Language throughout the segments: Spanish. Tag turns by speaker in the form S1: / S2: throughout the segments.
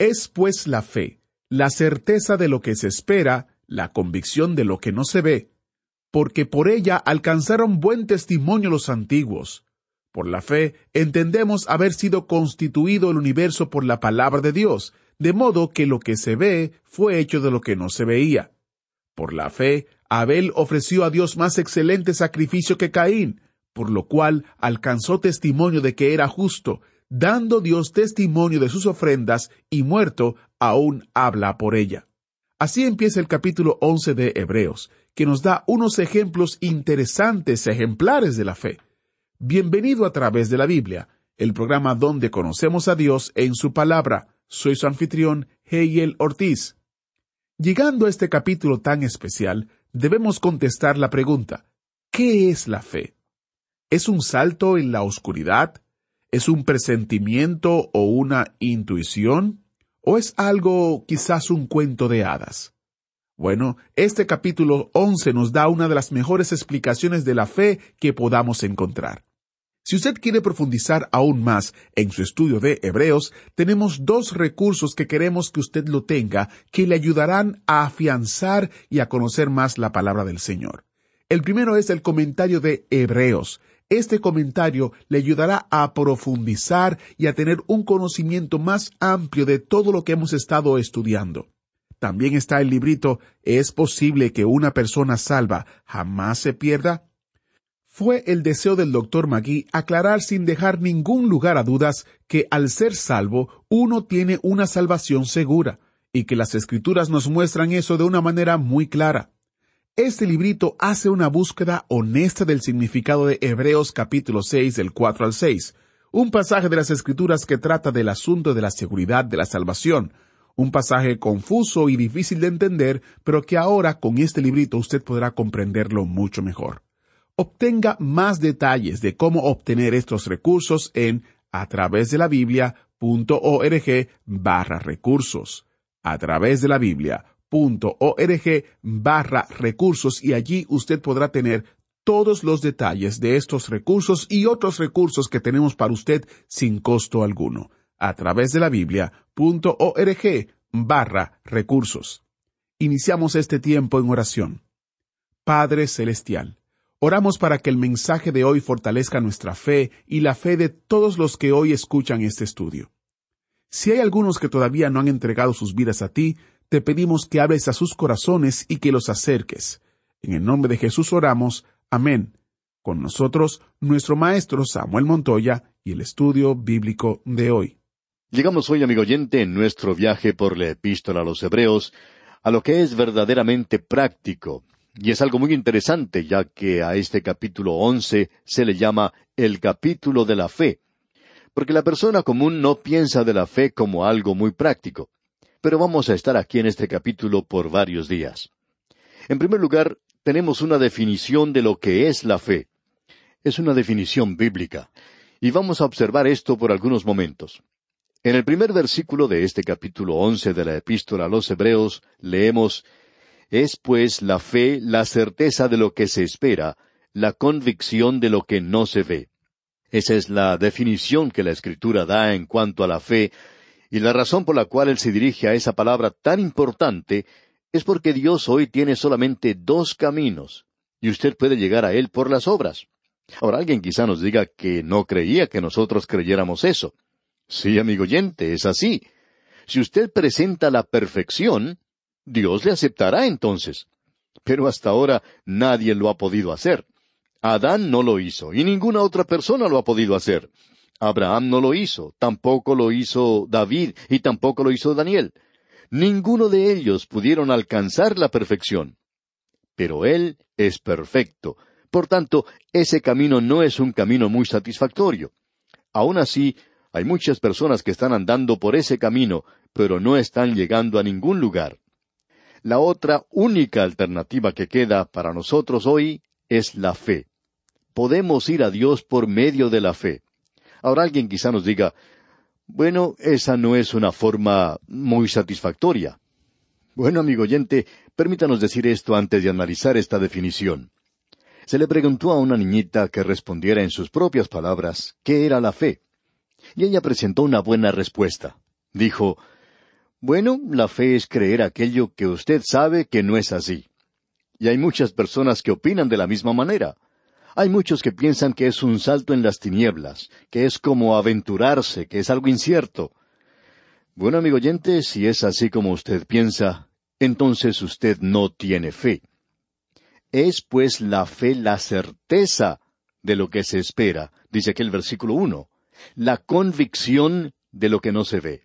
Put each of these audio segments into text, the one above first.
S1: Es pues la fe, la certeza de lo que se espera, la convicción de lo que no se ve, porque por ella alcanzaron buen testimonio los antiguos. Por la fe entendemos haber sido constituido el universo por la palabra de Dios, de modo que lo que se ve fue hecho de lo que no se veía. Por la fe, Abel ofreció a Dios más excelente sacrificio que Caín, por lo cual alcanzó testimonio de que era justo, dando Dios testimonio de sus ofrendas, y muerto, aún habla por ella. Así empieza el capítulo once de Hebreos, que nos da unos ejemplos interesantes, ejemplares de la fe. Bienvenido a través de la Biblia, el programa donde conocemos a Dios en su palabra. Soy su anfitrión, Hegel Ortiz. Llegando a este capítulo tan especial, debemos contestar la pregunta, ¿qué es la fe? ¿Es un salto en la oscuridad? ¿Es un presentimiento o una intuición? ¿O es algo quizás un cuento de hadas? Bueno, este capítulo 11 nos da una de las mejores explicaciones de la fe que podamos encontrar. Si usted quiere profundizar aún más en su estudio de Hebreos, tenemos dos recursos que queremos que usted lo tenga que le ayudarán a afianzar y a conocer más la palabra del Señor. El primero es el comentario de Hebreos. Este comentario le ayudará a profundizar y a tener un conocimiento más amplio de todo lo que hemos estado estudiando. También está el librito ¿Es posible que una persona salva jamás se pierda? Fue el deseo del doctor Magui aclarar sin dejar ningún lugar a dudas que al ser salvo uno tiene una salvación segura, y que las escrituras nos muestran eso de una manera muy clara. Este librito hace una búsqueda honesta del significado de Hebreos capítulo 6 del 4 al 6, un pasaje de las escrituras que trata del asunto de la seguridad de la salvación, un pasaje confuso y difícil de entender, pero que ahora con este librito usted podrá comprenderlo mucho mejor. Obtenga más detalles de cómo obtener estos recursos en a través de la Biblia.org barra recursos. A través de la Biblia.org barra recursos y allí usted podrá tener todos los detalles de estos recursos y otros recursos que tenemos para usted sin costo alguno. A través de la Biblia.org barra recursos. Iniciamos este tiempo en oración. Padre Celestial, Oramos para que el mensaje de hoy fortalezca nuestra fe y la fe de todos los que hoy escuchan este estudio. Si hay algunos que todavía no han entregado sus vidas a ti, te pedimos que hables a sus corazones y que los acerques. En el nombre de Jesús oramos. Amén. Con nosotros, nuestro maestro Samuel Montoya y el estudio bíblico de hoy.
S2: Llegamos hoy, amigo oyente, en nuestro viaje por la epístola a los Hebreos, a lo que es verdaderamente práctico, y es algo muy interesante, ya que a este capítulo once se le llama el capítulo de la fe, porque la persona común no piensa de la fe como algo muy práctico. Pero vamos a estar aquí en este capítulo por varios días. En primer lugar, tenemos una definición de lo que es la fe. Es una definición bíblica, y vamos a observar esto por algunos momentos. En el primer versículo de este capítulo once de la epístola a los Hebreos leemos es pues la fe la certeza de lo que se espera, la convicción de lo que no se ve. Esa es la definición que la Escritura da en cuanto a la fe, y la razón por la cual él se dirige a esa palabra tan importante es porque Dios hoy tiene solamente dos caminos, y usted puede llegar a él por las obras. Ahora alguien quizá nos diga que no creía que nosotros creyéramos eso. Sí, amigo oyente, es así. Si usted presenta la perfección, Dios le aceptará entonces. Pero hasta ahora nadie lo ha podido hacer. Adán no lo hizo, y ninguna otra persona lo ha podido hacer. Abraham no lo hizo, tampoco lo hizo David, y tampoco lo hizo Daniel. Ninguno de ellos pudieron alcanzar la perfección. Pero Él es perfecto. Por tanto, ese camino no es un camino muy satisfactorio. Aun así, Hay muchas personas que están andando por ese camino, pero no están llegando a ningún lugar. La otra única alternativa que queda para nosotros hoy es la fe. Podemos ir a Dios por medio de la fe. Ahora alguien quizá nos diga, bueno, esa no es una forma muy satisfactoria. Bueno, amigo oyente, permítanos decir esto antes de analizar esta definición. Se le preguntó a una niñita que respondiera en sus propias palabras qué era la fe. Y ella presentó una buena respuesta. Dijo, Bueno, la fe es creer aquello que usted sabe que no es así. Y hay muchas personas que opinan de la misma manera. Hay muchos que piensan que es un salto en las tinieblas, que es como aventurarse, que es algo incierto. Bueno, amigo oyente, si es así como usted piensa, entonces usted no tiene fe. Es pues la fe la certeza de lo que se espera, dice aquí el versículo uno, la convicción de lo que no se ve.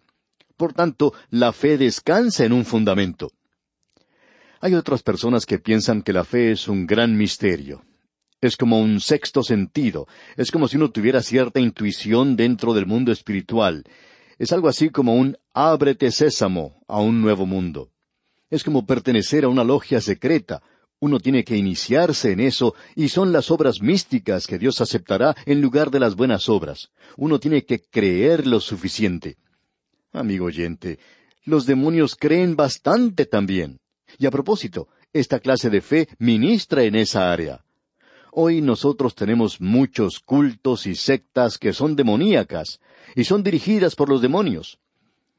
S2: Por tanto, la fe descansa en un fundamento. Hay otras personas que piensan que la fe es un gran misterio. Es como un sexto sentido, es como si uno tuviera cierta intuición dentro del mundo espiritual. Es algo así como un ábrete sésamo a un nuevo mundo. Es como pertenecer a una logia secreta, uno tiene que iniciarse en eso y son las obras místicas que Dios aceptará en lugar de las buenas obras. Uno tiene que creer lo suficiente. Amigo oyente, los demonios creen bastante también. Y a propósito, esta clase de fe ministra en esa área. Hoy nosotros tenemos muchos cultos y sectas que son demoníacas y son dirigidas por los demonios.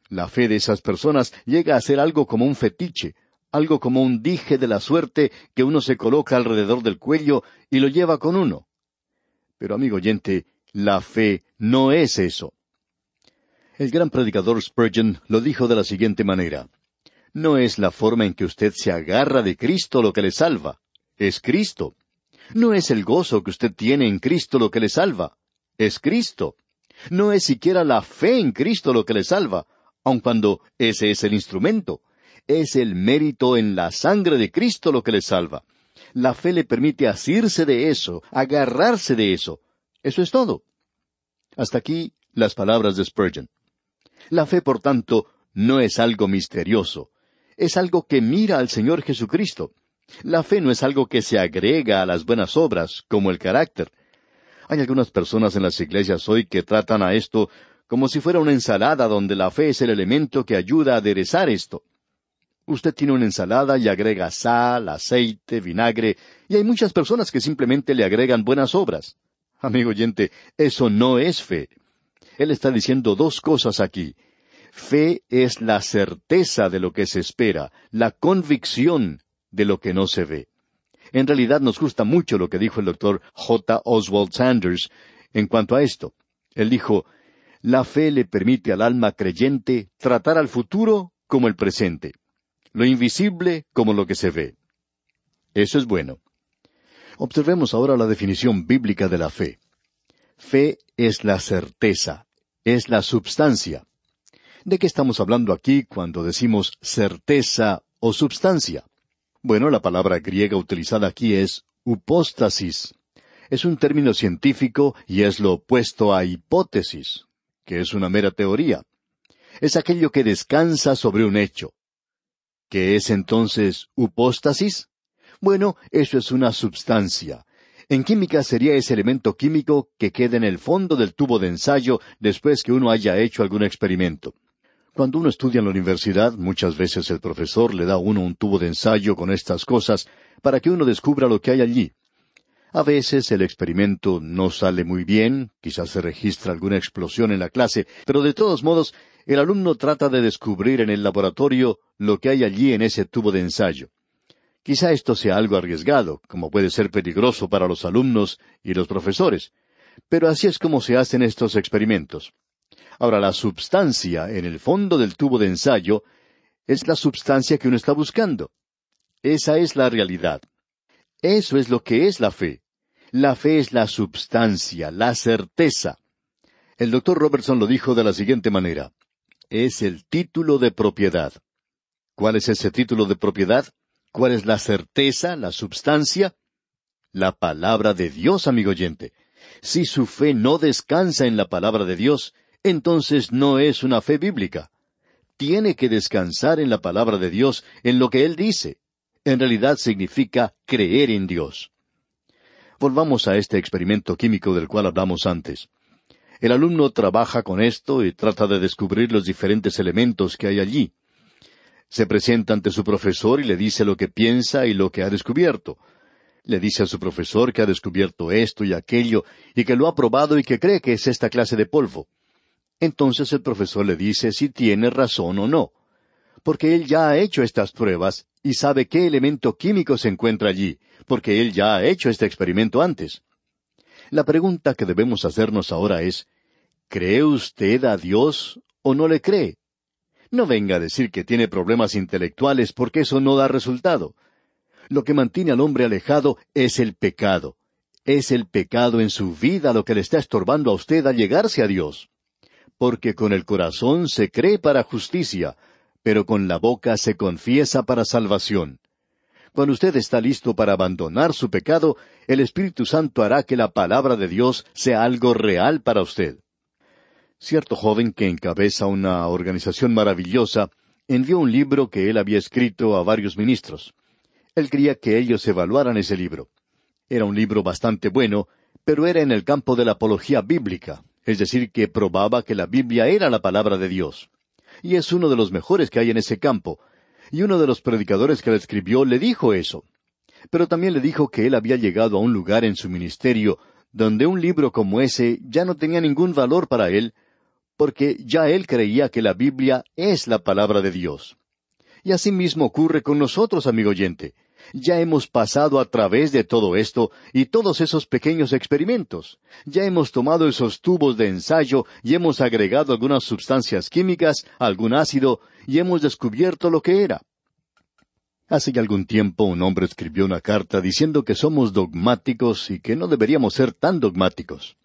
S2: La fe de esas personas llega a ser algo como un fetiche, algo como un dije de la suerte que uno se coloca alrededor del cuello y lo lleva con uno. Pero amigo oyente, la fe no es eso. El gran predicador Spurgeon lo dijo de la siguiente manera. No es la forma en que usted se agarra de Cristo lo que le salva, es Cristo. No es el gozo que usted tiene en Cristo lo que le salva, es Cristo. No es siquiera la fe en Cristo lo que le salva, aun cuando ese es el instrumento es el mérito en la sangre de Cristo lo que le salva. La fe le permite asirse de eso, agarrarse de eso. Eso es todo. Hasta aquí las palabras de Spurgeon. La fe, por tanto, no es algo misterioso. Es algo que mira al Señor Jesucristo. La fe no es algo que se agrega a las buenas obras, como el carácter. Hay algunas personas en las iglesias hoy que tratan a esto como si fuera una ensalada donde la fe es el elemento que ayuda a aderezar esto. Usted tiene una ensalada y agrega sal, aceite, vinagre, y hay muchas personas que simplemente le agregan buenas obras. Amigo oyente, eso no es fe. Él está diciendo dos cosas aquí. Fe es la certeza de lo que se espera, la convicción de lo que no se ve. En realidad nos gusta mucho lo que dijo el doctor J. Oswald Sanders en cuanto a esto. Él dijo, la fe le permite al alma creyente tratar al futuro como el presente lo invisible como lo que se ve. Eso es bueno. Observemos ahora la definición bíblica de la fe. Fe es la certeza, es la substancia. ¿De qué estamos hablando aquí cuando decimos certeza o substancia? Bueno, la palabra griega utilizada aquí es upóstasis. Es un término científico y es lo opuesto a hipótesis, que es una mera teoría. Es aquello que descansa sobre un hecho. ¿Qué es entonces upóstasis? Bueno, eso es una substancia. En química sería ese elemento químico que queda en el fondo del tubo de ensayo después que uno haya hecho algún experimento. Cuando uno estudia en la universidad, muchas veces el profesor le da a uno un tubo de ensayo con estas cosas para que uno descubra lo que hay allí. A veces el experimento no sale muy bien, quizás se registra alguna explosión en la clase, pero de todos modos el alumno trata de descubrir en el laboratorio lo que hay allí en ese tubo de ensayo. Quizá esto sea algo arriesgado, como puede ser peligroso para los alumnos y los profesores, pero así es como se hacen estos experimentos. Ahora, la substancia en el fondo del tubo de ensayo es la substancia que uno está buscando. Esa es la realidad. Eso es lo que es la fe. La fe es la substancia, la certeza. El doctor Robertson lo dijo de la siguiente manera es el título de propiedad. ¿Cuál es ese título de propiedad? ¿Cuál es la certeza, la substancia? La palabra de Dios, amigo oyente. Si su fe no descansa en la palabra de Dios, entonces no es una fe bíblica. Tiene que descansar en la palabra de Dios, en lo que Él dice. En realidad significa creer en Dios. Volvamos a este experimento químico del cual hablamos antes. El alumno trabaja con esto y trata de descubrir los diferentes elementos que hay allí. Se presenta ante su profesor y le dice lo que piensa y lo que ha descubierto. Le dice a su profesor que ha descubierto esto y aquello y que lo ha probado y que cree que es esta clase de polvo. Entonces el profesor le dice si tiene razón o no, porque él ya ha hecho estas pruebas y sabe qué elemento químico se encuentra allí, porque él ya ha hecho este experimento antes. La pregunta que debemos hacernos ahora es, ¿cree usted a Dios o no le cree? No venga a decir que tiene problemas intelectuales porque eso no da resultado. Lo que mantiene al hombre alejado es el pecado. Es el pecado en su vida lo que le está estorbando a usted a llegarse a Dios. Porque con el corazón se cree para justicia, pero con la boca se confiesa para salvación. Cuando usted está listo para abandonar su pecado, el Espíritu Santo hará que la palabra de Dios sea algo real para usted. Cierto joven que encabeza una organización maravillosa envió un libro que él había escrito a varios ministros. Él quería que ellos evaluaran ese libro. Era un libro bastante bueno, pero era en el campo de la apología bíblica, es decir, que probaba que la Biblia era la palabra de Dios. Y es uno de los mejores que hay en ese campo, y uno de los predicadores que la escribió le dijo eso. Pero también le dijo que él había llegado a un lugar en su ministerio donde un libro como ese ya no tenía ningún valor para él, porque ya él creía que la Biblia es la palabra de Dios. Y así mismo ocurre con nosotros, amigo oyente. Ya hemos pasado a través de todo esto y todos esos pequeños experimentos. Ya hemos tomado esos tubos de ensayo y hemos agregado algunas sustancias químicas, algún ácido, y hemos descubierto lo que era. Hace ya algún tiempo un hombre escribió una carta diciendo que somos dogmáticos y que no deberíamos ser tan dogmáticos.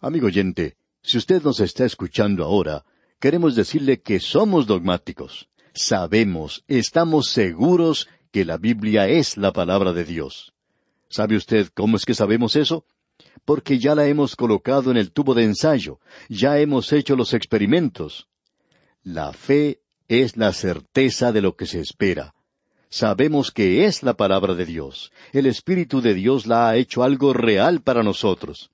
S2: Amigo oyente, si usted nos está escuchando ahora, queremos decirle que somos dogmáticos. Sabemos, estamos seguros que la Biblia es la palabra de Dios. ¿Sabe usted cómo es que sabemos eso? Porque ya la hemos colocado en el tubo de ensayo, ya hemos hecho los experimentos. La fe es la certeza de lo que se espera. Sabemos que es la palabra de Dios. El Espíritu de Dios la ha hecho algo real para nosotros.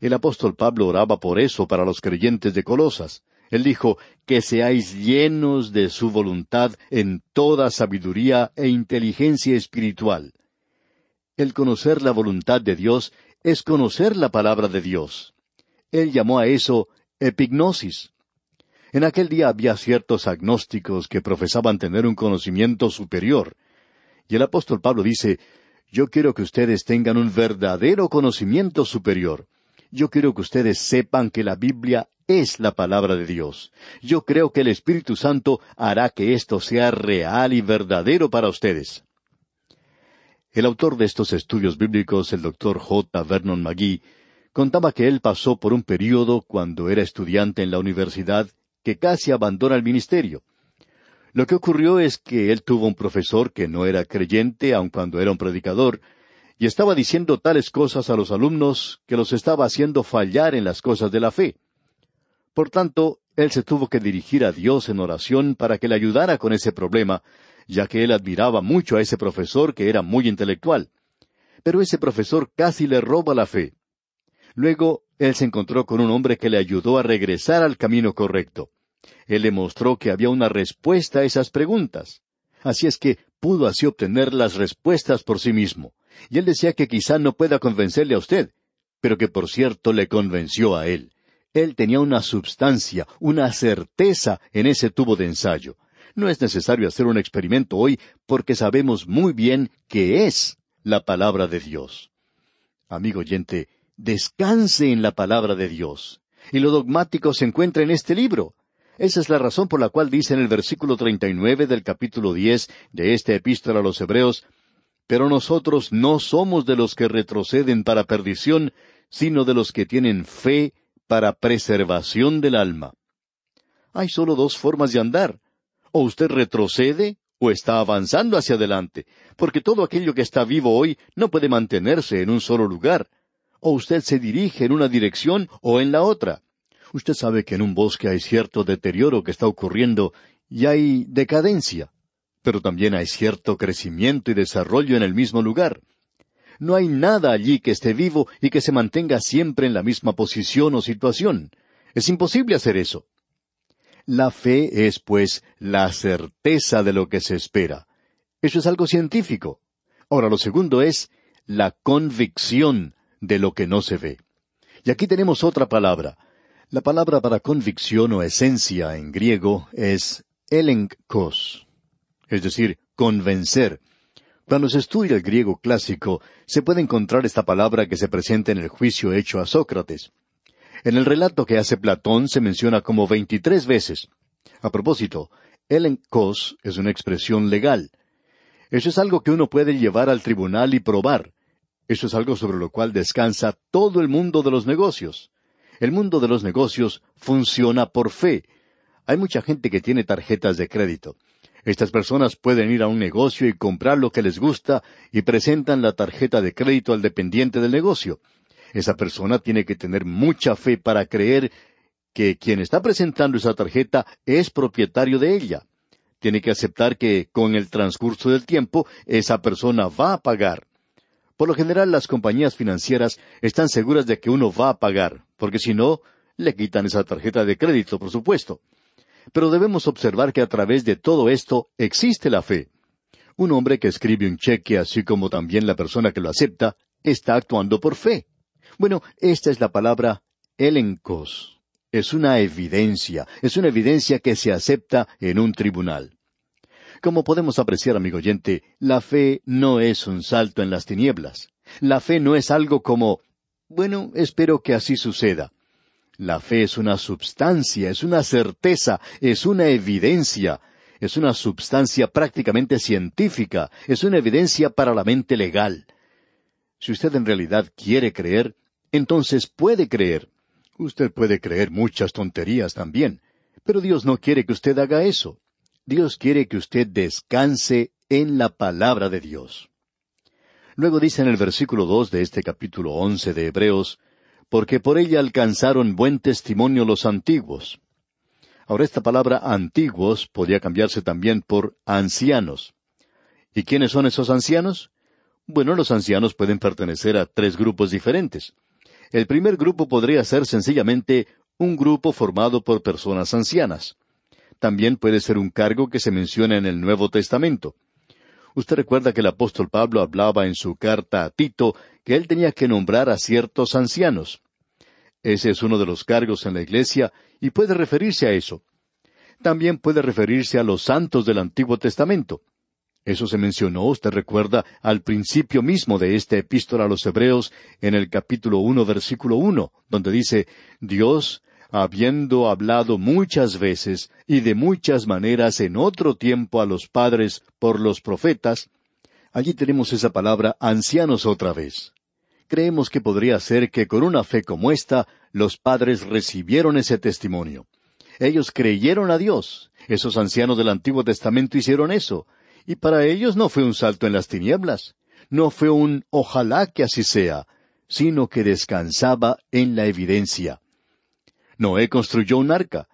S2: El apóstol Pablo oraba por eso para los creyentes de Colosas. Él dijo, que seáis llenos de su voluntad en toda sabiduría e inteligencia espiritual. El conocer la voluntad de Dios es conocer la palabra de Dios. Él llamó a eso epignosis. En aquel día había ciertos agnósticos que profesaban tener un conocimiento superior. Y el apóstol Pablo dice, yo quiero que ustedes tengan un verdadero conocimiento superior. Yo quiero que ustedes sepan que la Biblia es la palabra de Dios. Yo creo que el Espíritu Santo hará que esto sea real y verdadero para ustedes. El autor de estos estudios bíblicos, el doctor J. Vernon McGee, contaba que él pasó por un período cuando era estudiante en la universidad que casi abandona el ministerio. Lo que ocurrió es que él tuvo un profesor que no era creyente aun cuando era un predicador, y estaba diciendo tales cosas a los alumnos que los estaba haciendo fallar en las cosas de la fe. Por tanto, él se tuvo que dirigir a Dios en oración para que le ayudara con ese problema, ya que él admiraba mucho a ese profesor que era muy intelectual. Pero ese profesor casi le roba la fe. Luego, él se encontró con un hombre que le ayudó a regresar al camino correcto. Él le mostró que había una respuesta a esas preguntas. Así es que pudo así obtener las respuestas por sí mismo. Y él decía que quizá no pueda convencerle a usted, pero que por cierto le convenció a él. Él tenía una substancia, una certeza en ese tubo de ensayo. No es necesario hacer un experimento hoy porque sabemos muy bien que es la palabra de Dios. Amigo oyente, descanse en la palabra de Dios. Y lo dogmático se encuentra en este libro. Esa es la razón por la cual dice en el versículo 39 del capítulo 10 de esta epístola a los Hebreos, Pero nosotros no somos de los que retroceden para perdición, sino de los que tienen fe para preservación del alma. Hay solo dos formas de andar. O usted retrocede o está avanzando hacia adelante, porque todo aquello que está vivo hoy no puede mantenerse en un solo lugar. O usted se dirige en una dirección o en la otra. Usted sabe que en un bosque hay cierto deterioro que está ocurriendo y hay decadencia, pero también hay cierto crecimiento y desarrollo en el mismo lugar. No hay nada allí que esté vivo y que se mantenga siempre en la misma posición o situación. Es imposible hacer eso. La fe es, pues, la certeza de lo que se espera. Eso es algo científico. Ahora, lo segundo es la convicción de lo que no se ve. Y aquí tenemos otra palabra. La palabra para convicción o esencia en griego es elenkos, es decir, convencer. Cuando se estudia el griego clásico, se puede encontrar esta palabra que se presenta en el juicio hecho a Sócrates. En el relato que hace Platón se menciona como veintitrés veces. A propósito, elenkos es una expresión legal. Eso es algo que uno puede llevar al tribunal y probar. Eso es algo sobre lo cual descansa todo el mundo de los negocios. El mundo de los negocios funciona por fe. Hay mucha gente que tiene tarjetas de crédito. Estas personas pueden ir a un negocio y comprar lo que les gusta y presentan la tarjeta de crédito al dependiente del negocio. Esa persona tiene que tener mucha fe para creer que quien está presentando esa tarjeta es propietario de ella. Tiene que aceptar que con el transcurso del tiempo esa persona va a pagar. Por lo general las compañías financieras están seguras de que uno va a pagar, porque si no, le quitan esa tarjeta de crédito, por supuesto. Pero debemos observar que a través de todo esto existe la fe. Un hombre que escribe un cheque, así como también la persona que lo acepta, está actuando por fe. Bueno, esta es la palabra elencos. Es una evidencia, es una evidencia que se acepta en un tribunal. Como podemos apreciar, amigo oyente, la fe no es un salto en las tinieblas. La fe no es algo como, bueno, espero que así suceda. La fe es una substancia, es una certeza, es una evidencia, es una substancia prácticamente científica, es una evidencia para la mente legal. Si usted en realidad quiere creer, entonces puede creer. Usted puede creer muchas tonterías también, pero Dios no quiere que usted haga eso. Dios quiere que usted descanse en la palabra de Dios. Luego dice en el versículo dos de este capítulo once de Hebreos, porque por ella alcanzaron buen testimonio los antiguos. Ahora esta palabra antiguos podría cambiarse también por ancianos. ¿Y quiénes son esos ancianos? Bueno, los ancianos pueden pertenecer a tres grupos diferentes. El primer grupo podría ser sencillamente un grupo formado por personas ancianas. También puede ser un cargo que se menciona en el Nuevo Testamento. Usted recuerda que el apóstol Pablo hablaba en su carta a Tito que él tenía que nombrar a ciertos ancianos. Ese es uno de los cargos en la Iglesia y puede referirse a eso. También puede referirse a los santos del Antiguo Testamento. Eso se mencionó, usted recuerda, al principio mismo de esta epístola a los Hebreos, en el capítulo uno, versículo uno, donde dice Dios, habiendo hablado muchas veces y de muchas maneras en otro tiempo a los padres por los profetas, allí tenemos esa palabra ancianos otra vez. Creemos que podría ser que con una fe como esta, los padres recibieron ese testimonio. Ellos creyeron a Dios. Esos ancianos del Antiguo Testamento hicieron eso. Y para ellos no fue un salto en las tinieblas. No fue un ojalá que así sea, sino que descansaba en la evidencia. Noé construyó un arca.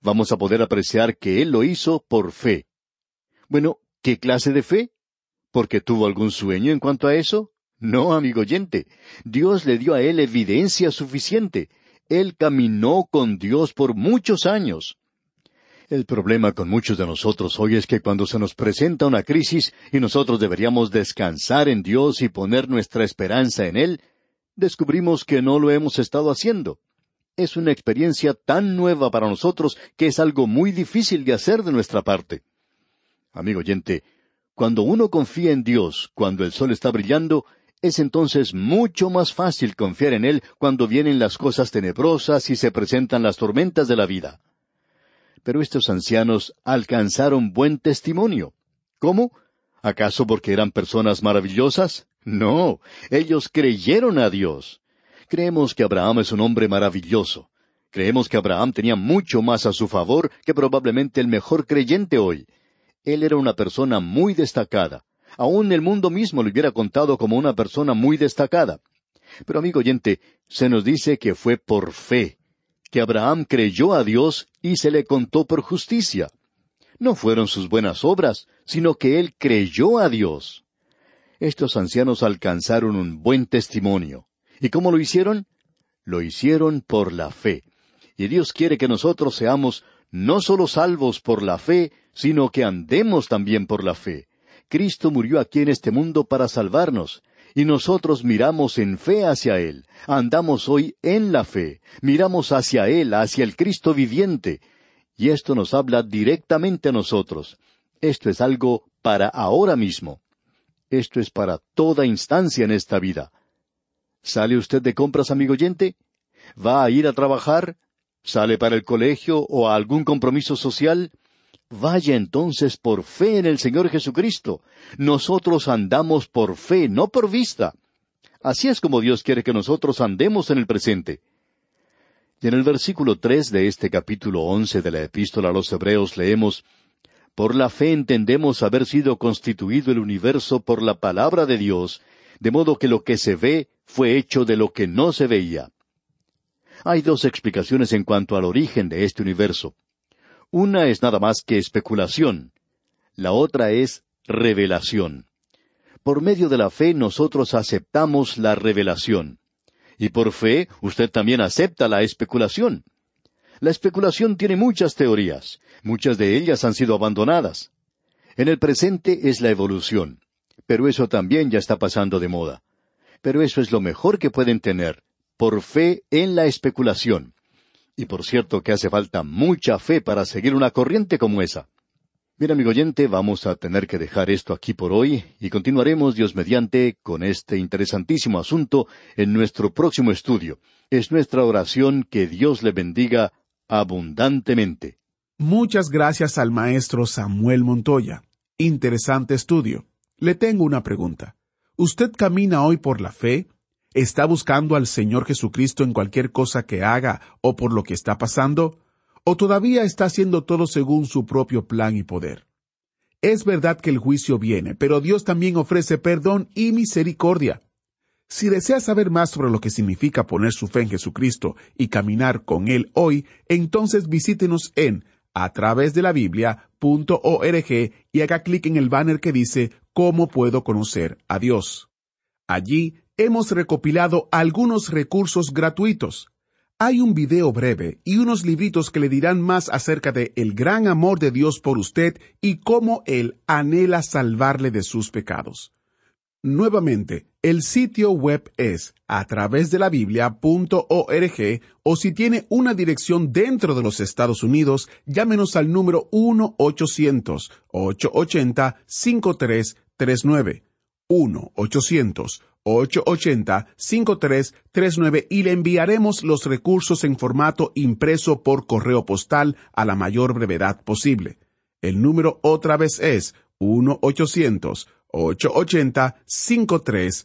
S2: Vamos a poder apreciar que él lo hizo por fe. Bueno, ¿qué clase de fe? ¿Porque tuvo algún sueño en cuanto a eso? No, amigo oyente. Dios le dio a él evidencia suficiente. Él caminó con Dios por muchos años. El problema con muchos de nosotros hoy es que cuando se nos presenta una crisis y nosotros deberíamos descansar en Dios y poner nuestra esperanza en Él, descubrimos que no lo hemos estado haciendo es una experiencia tan nueva para nosotros que es algo muy difícil de hacer de nuestra parte. Amigo oyente, cuando uno confía en Dios cuando el sol está brillando, es entonces mucho más fácil confiar en Él cuando vienen las cosas tenebrosas y se presentan las tormentas de la vida. Pero estos ancianos alcanzaron buen testimonio. ¿Cómo? ¿Acaso porque eran personas maravillosas? No, ellos creyeron a Dios. Creemos que Abraham es un hombre maravilloso. Creemos que Abraham tenía mucho más a su favor que probablemente el mejor creyente hoy. Él era una persona muy destacada. Aún el mundo mismo lo hubiera contado como una persona muy destacada. Pero amigo oyente, se nos dice que fue por fe. que Abraham creyó a Dios y se le contó por justicia. No fueron sus buenas obras, sino que él creyó a Dios. Estos ancianos alcanzaron un buen testimonio. ¿Y cómo lo hicieron? Lo hicieron por la fe. Y Dios quiere que nosotros seamos no solo salvos por la fe, sino que andemos también por la fe. Cristo murió aquí en este mundo para salvarnos, y nosotros miramos en fe hacia Él, andamos hoy en la fe, miramos hacia Él, hacia el Cristo viviente, y esto nos habla directamente a nosotros. Esto es algo para ahora mismo. Esto es para toda instancia en esta vida. ¿Sale usted de compras, amigo oyente? ¿Va a ir a trabajar? ¿Sale para el colegio o a algún compromiso social? Vaya entonces por fe en el Señor Jesucristo. Nosotros andamos por fe, no por vista. Así es como Dios quiere que nosotros andemos en el presente. Y en el versículo tres de este capítulo once de la Epístola a los Hebreos leemos Por la fe entendemos haber sido constituido el universo por la palabra de Dios, de modo que lo que se ve fue hecho de lo que no se veía. Hay dos explicaciones en cuanto al origen de este universo. Una es nada más que especulación. La otra es revelación. Por medio de la fe nosotros aceptamos la revelación. Y por fe usted también acepta la especulación. La especulación tiene muchas teorías. Muchas de ellas han sido abandonadas. En el presente es la evolución. Pero eso también ya está pasando de moda. Pero eso es lo mejor que pueden tener, por fe en la especulación. Y por cierto que hace falta mucha fe para seguir una corriente como esa. Bien, amigo oyente, vamos a tener que dejar esto aquí por hoy y continuaremos, Dios mediante, con este interesantísimo asunto en nuestro próximo estudio. Es nuestra oración que Dios le bendiga abundantemente.
S1: Muchas gracias al maestro Samuel Montoya. Interesante estudio. Le tengo una pregunta. ¿Usted camina hoy por la fe? ¿Está buscando al Señor Jesucristo en cualquier cosa que haga o por lo que está pasando? ¿O todavía está haciendo todo según su propio plan y poder? Es verdad que el juicio viene, pero Dios también ofrece perdón y misericordia. Si desea saber más sobre lo que significa poner su fe en Jesucristo y caminar con Él hoy, entonces visítenos en a través de la Biblia.org y haga clic en el banner que dice ¿Cómo puedo conocer a Dios? Allí hemos recopilado algunos recursos gratuitos. Hay un video breve y unos libritos que le dirán más acerca de el gran amor de Dios por usted y cómo Él anhela salvarle de sus pecados. Nuevamente, el sitio web es a través de la Biblia.org o si tiene una dirección dentro de los Estados Unidos, llámenos al número 1-800-880-5339. 1-800 880-5339 y le enviaremos los recursos en formato impreso por correo postal a la mayor brevedad posible. El número otra vez es 1-800-880-5339.